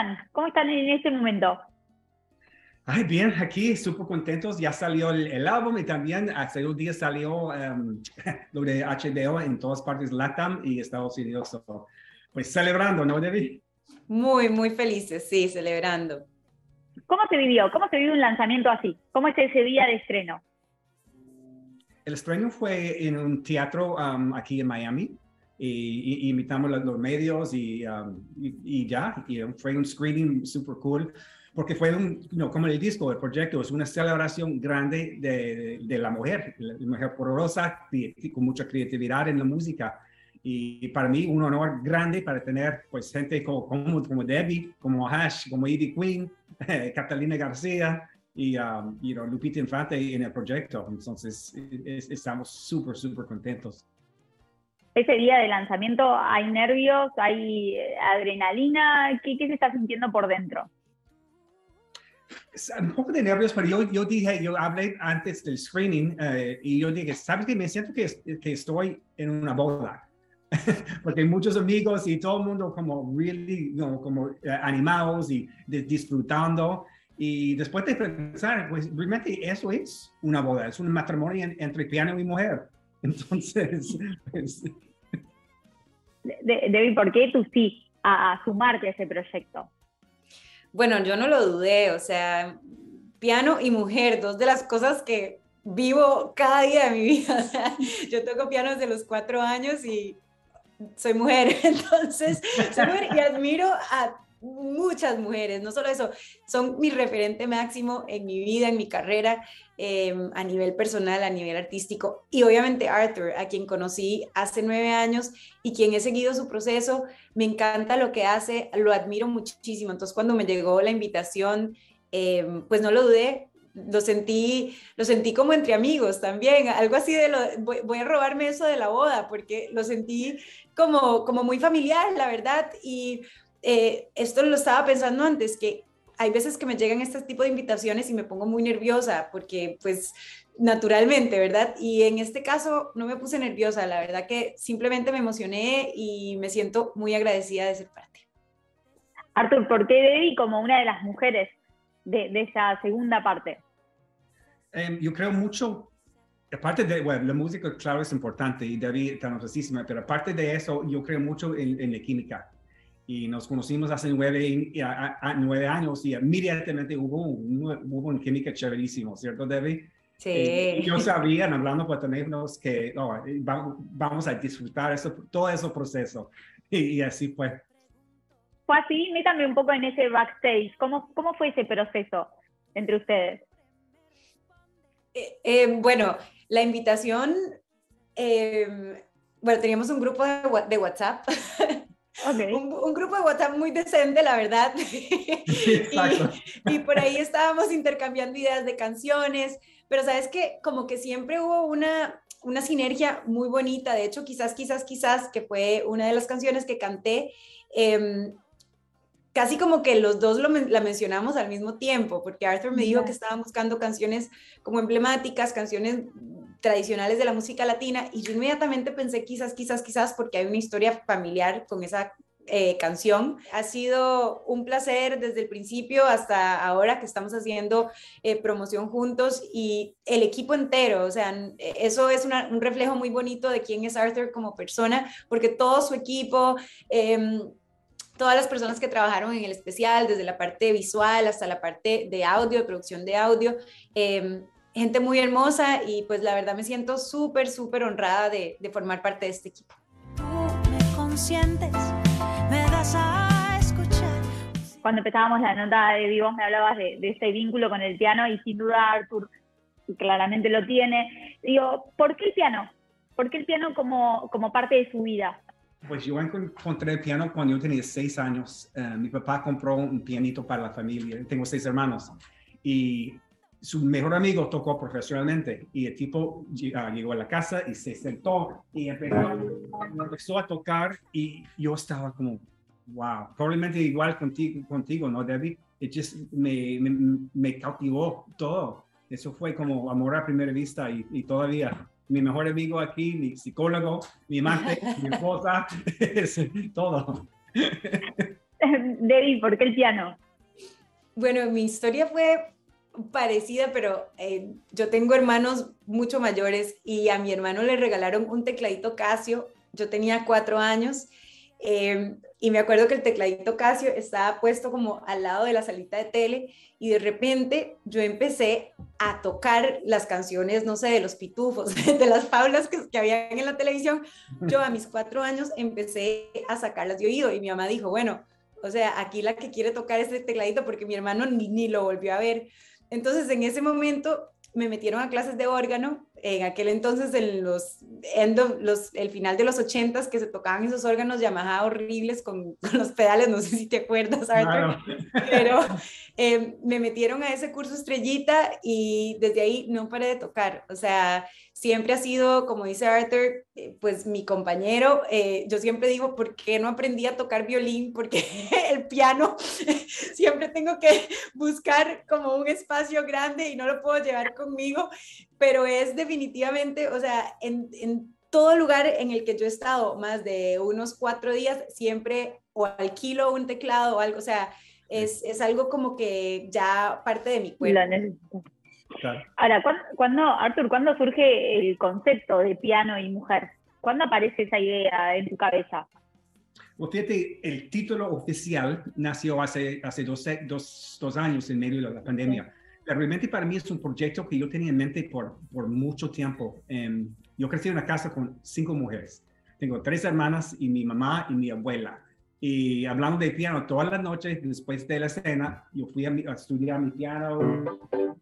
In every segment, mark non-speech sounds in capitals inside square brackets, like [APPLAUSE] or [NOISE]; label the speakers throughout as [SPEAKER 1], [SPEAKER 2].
[SPEAKER 1] están? ¿Cómo están en este momento?
[SPEAKER 2] Ay, bien, aquí súper contentos. Ya salió el, álbum y también hace un día salió um, lo de HBO en todas partes LATAM y Estados Unidos. pues celebrando, ¿no, Debbie?
[SPEAKER 3] Muy, muy felices, sí, celebrando.
[SPEAKER 1] ¿Cómo se vivió? ¿Cómo se vivió un lanzamiento así? ¿Cómo es ese día de estreno?
[SPEAKER 2] El estreno fue en un teatro um, aquí en Miami. Y, invitamos a los medios y, um, y, ya, y fue un screening super cool, porque fue un, no, como el disco, el proyecto, es una celebración grande de, de, la mujer, la mujer poderosa, con mucha creatividad en la música. Y para mí un honor grande para tener pues gente como, como, como Debbie, como Hash, como Ivy Queen, [LAUGHS] Catalina García y um, you know, Lupita Infante en el proyecto. Entonces estamos súper, súper contentos.
[SPEAKER 1] Ese día de lanzamiento hay nervios, hay eh, adrenalina, ¿qué, qué se está sintiendo por dentro?
[SPEAKER 2] un poco de nervios, pero yo, yo dije, yo hablé antes del screening eh, y yo dije, ¿sabes qué? Me siento que, que estoy en una boda. [LAUGHS] porque hay muchos amigos y todo el mundo como really, como eh, animados y disfrutando. Y después de pensar, pues realmente eso es una boda, es un matrimonio entre piano y mujer. [LAUGHS] Entonces, pues...
[SPEAKER 1] Debbie, ¿por qué tú sí a, sumarte a ese proyecto?
[SPEAKER 3] Bueno, yo no lo dudé, o sea, piano y mujer, dos de las cosas que vivo cada día de mi [LAUGHS] vida. yo toco piano desde los cuatro años y soy mujer, [LAUGHS] entonces soy mujer y admiro a muchas mujeres, no solo eso, son mi referente máximo en mi vida, en mi carrera, em, a nivel personal, a nivel artístico. Y obviamente Arthur, a quien conocí hace nueve años y quien he seguido su proceso, me encanta lo que hace, lo admiro muchísimo. Entonces cuando me llegó la invitación, em, pues no lo dudé, lo sentí, lo sentí como entre amigos también, algo así de lo, voy, a robarme eso de la boda, porque lo sentí como, como muy familiar, la verdad, y eh, esto lo estaba pensando antes, que hay veces que me llegan este tipo de invitaciones y me pongo muy nerviosa, porque pues naturalmente, ¿verdad? Y en este caso no me puse nerviosa, la verdad que simplemente me emocioné y me siento muy agradecida de ser parte.
[SPEAKER 1] Arthur, ¿por qué Debbie como una de las mujeres de, de esa segunda parte?
[SPEAKER 2] Em, yo creo mucho, aparte de, bueno, la música, claro, es importante y David está famosísima, pero aparte de eso, yo creo mucho en, la química. Y nos conocimos hace nueve, a, nueve años y inmediatamente hubo, un, hubo una química chéverísimo, ¿cierto, Debbie?
[SPEAKER 3] Sí. Y
[SPEAKER 2] yo [LAUGHS] sabía, hablando por tenernos, que oh, vamos, a disfrutar eso, todo ese proceso. y así fue
[SPEAKER 1] fue así, métame un poco en ese backstage. ¿Cómo, cómo fue ese proceso entre ustedes?
[SPEAKER 3] Eh, eh, bueno, la invitación, em, bueno, teníamos un grupo de, WhatsApp. [LAUGHS] un, grupo de WhatsApp muy decente, la verdad. [LAUGHS] y, por ahí estábamos intercambiando ideas de canciones, pero sabes que como que siempre hubo una, una sinergia muy bonita. De hecho, quizás, quizás, quizás, que fue una de las canciones que canté. Eh, casi como que los dos lo, la mencionamos al mismo tiempo, porque Arthur me dijo que estaba buscando canciones como emblemáticas, canciones tradicionales de la música latina, y yo inmediatamente pensé quizás, quizás, quizás, porque hay una historia familiar con esa eh, canción. Ha sido un placer desde el principio hasta ahora que estamos haciendo eh, promoción juntos y el equipo entero, o sea, eso es un reflejo muy bonito de quién es Arthur como persona, porque todo su equipo... Eh, todas las personas que trabajaron en el especial, desde la parte visual hasta la parte de audio, de producción de audio. Gente muy hermosa y pues la verdad me siento súper, súper honrada de, de, formar parte de este equipo.
[SPEAKER 1] Cuando empezábamos la nota de vivo me hablabas de, de este vínculo con el piano y sin duda Artur claramente lo tiene. Digo, ¿por qué el piano? ¿Por qué el piano como, como parte de su vida?
[SPEAKER 2] Pues yo encontré el piano cuando yo tenía seis años. Eh, mi papá compró un pianito para la familia. Tengo seis hermanos. Y su mejor amigo tocó profesionalmente. Y el tipo ah, llegó a la casa y se sentó y empezó, a tocar. Y yo estaba como, wow. Probablemente igual contigo, contigo ¿no, Debbie? It just me, me, cautivó todo. Eso fue como amor a primera vista y, y todavía mi mejor amigo aquí, mi psicólogo, mi madre, [LAUGHS] mi esposa, [LAUGHS] todo.
[SPEAKER 1] Debbie, ¿por qué el piano?
[SPEAKER 3] Bueno, mi historia fue parecida, pero eh, yo tengo hermanos mucho mayores y a mi hermano le regalaron un tecladito Casio. Yo tenía cuatro años eh, y me acuerdo que el tecladito Casio estaba puesto como al lado de la salita de tele y de repente yo empecé a tocar las canciones, no sé, de los pitufos, [LAUGHS] de las faulas que, que habían en la televisión. Yo a mis cuatro años empecé a sacarlas de oído y mi mamá dijo, bueno, o sea, aquí la que quiere tocar este tecladito porque mi hermano ni, ni lo volvió a ver. Entonces en ese momento me metieron a clases de órgano, en aquel entonces, en los, los el final de los ochentas, que se tocaban esos órganos Yamaha horribles con, [LAUGHS] los pedales, no sé si te acuerdas, Arthur, pero eh, me metieron a ese curso estrellita y desde ahí no paré de tocar, o sea, siempre ha sido, como dice Arthur, eh, pues mi compañero. Eh, yo siempre digo, ¿por qué no aprendí a tocar violín? Porque [LAUGHS] el piano [LAUGHS] siempre tengo que buscar como un espacio grande y no lo puedo llevar conmigo, pero es definitivamente, o sea, en, en todo lugar en el que yo he estado más de unos cuatro días, siempre o alquilo un teclado o algo, o sea, es, es algo como que ya parte de mi cuerpo.
[SPEAKER 1] Ahora, ¿cuándo, Arthur, ¿cuándo surge el concepto de piano y mujer? ¿Cuándo aparece esa idea en tu cabeza?
[SPEAKER 2] Pues fíjate, el título oficial nació hace, hace dos, dos, dos años en medio de la pandemia. Pero realmente para mí es un proyecto que yo tenía en mente por, por mucho tiempo. Em, yo crecí en una casa con cinco mujeres. Tengo tres hermanas y mi mamá y mi abuela. Y hablando de piano todas las noches después de la cena, yo fui a, a estudiar mi piano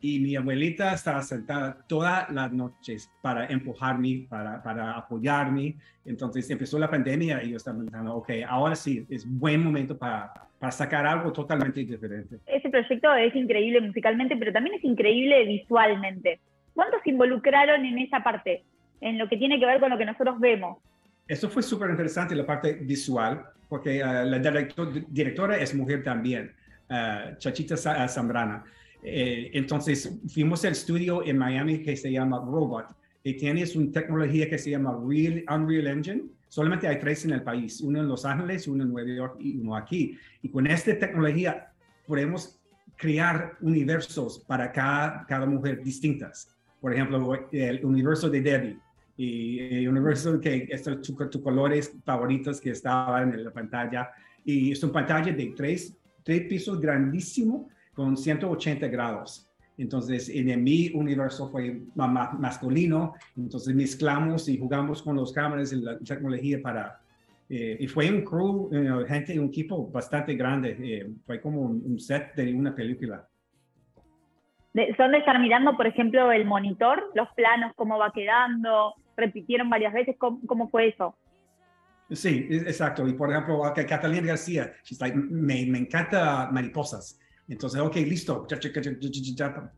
[SPEAKER 2] y mi abuelita estaba sentada todas las noches para empujarme, para, para apoyarme. Entonces empezó la pandemia y yo estaba pensando, ok, ahora sí, es buen momento para, para sacar algo totalmente diferente.
[SPEAKER 1] Ese proyecto es increíble musicalmente, pero también es increíble visualmente. ¿Cuántos se involucraron en esa parte, en lo que tiene que ver con lo que nosotros vemos?
[SPEAKER 2] Eso fue súper interesante, la parte visual, porque uh, la directora es mujer también, uh, Chachita Zambrana. Eh, entonces, fuimos al estudio en Miami que se llama Robot y tienes una tecnología que se llama Real, Unreal Engine. Solamente hay tres en el país, uno en Los Ángeles, uno en Nueva York y uno aquí. Y con esta tecnología podemos crear universos para cada, cada mujer distintas. Por ejemplo, el universo de Debbie y el universo que estos tus tu colores favoritos que estaban en la pantalla. Y es una pantalla de tres, tres pisos grandísimo con 180 grados. Entonces, en mi universo fue masculino, entonces mezclamos y jugamos con los cámaras y la tecnología para... Eh, y fue un crew, gente, un equipo bastante grande, eh, fue como un, set de una película.
[SPEAKER 1] ¿Son de estar mirando, por ejemplo, el monitor, los planos, cómo va quedando? ¿Repitieron varias veces? ¿Cómo, cómo fue eso?
[SPEAKER 2] Sí, exacto. Y por ejemplo, Catalina García, me, me encanta mariposas. Entonces, ok, listo,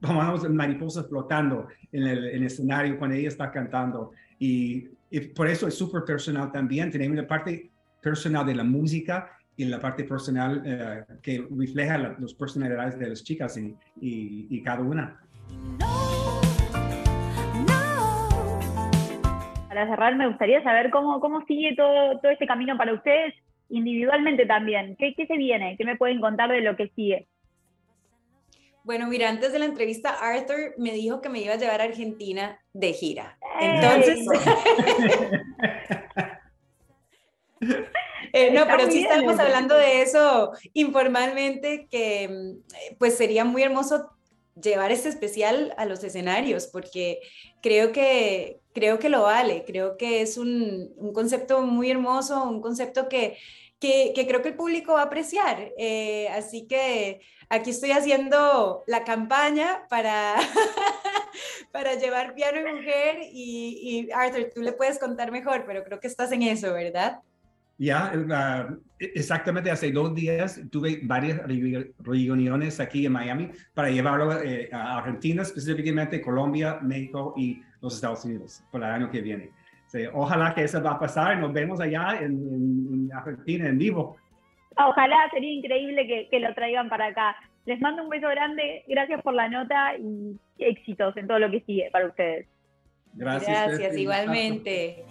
[SPEAKER 2] vamos mariposas flotando en el, en el, escenario cuando ella está cantando. Y, por eso es súper personal también. Tenemos la parte personal de la música y la parte personal eh, que refleja las personalidades de las chicas y, y, cada una.
[SPEAKER 1] Para cerrar, me gustaría saber cómo, cómo sigue todo, todo este camino para ustedes individualmente también. ¿Qué, ¿Qué se viene? ¿Qué me pueden contar de lo que sigue?
[SPEAKER 3] Bueno, mira, antes de la entrevista, Arthur me dijo que me iba a llevar a Argentina de gira. Entonces. [LAUGHS] Eh, no, pero sí estamos hablando de eso informalmente, que mm, pues sería muy hermoso llevar este especial a los escenarios, porque creo que, creo que lo vale, creo que es un, un concepto muy hermoso, un concepto que, que, creo que el público va a apreciar. Eh, así que aquí estoy haciendo la campaña para, [LAUGHS] para llevar piano y mujer y, Arthur, tú le puedes contar mejor, pero creo que estás en eso, ¿verdad?
[SPEAKER 2] Ya, exactamente hace dos días tuve varias reuniones aquí en Miami para llevarlo eh, a Argentina, específicamente Colombia, México y los Estados Unidos para el año que viene. ojalá que eso va a pasar y nos vemos allá en, en Argentina en vivo.
[SPEAKER 1] Ojalá, sería increíble que, que, lo traigan para acá. Les mando un beso grande, gracias por la nota y éxitos en todo lo que sigue para ustedes.
[SPEAKER 2] Gracias.
[SPEAKER 3] Gracias, igualmente.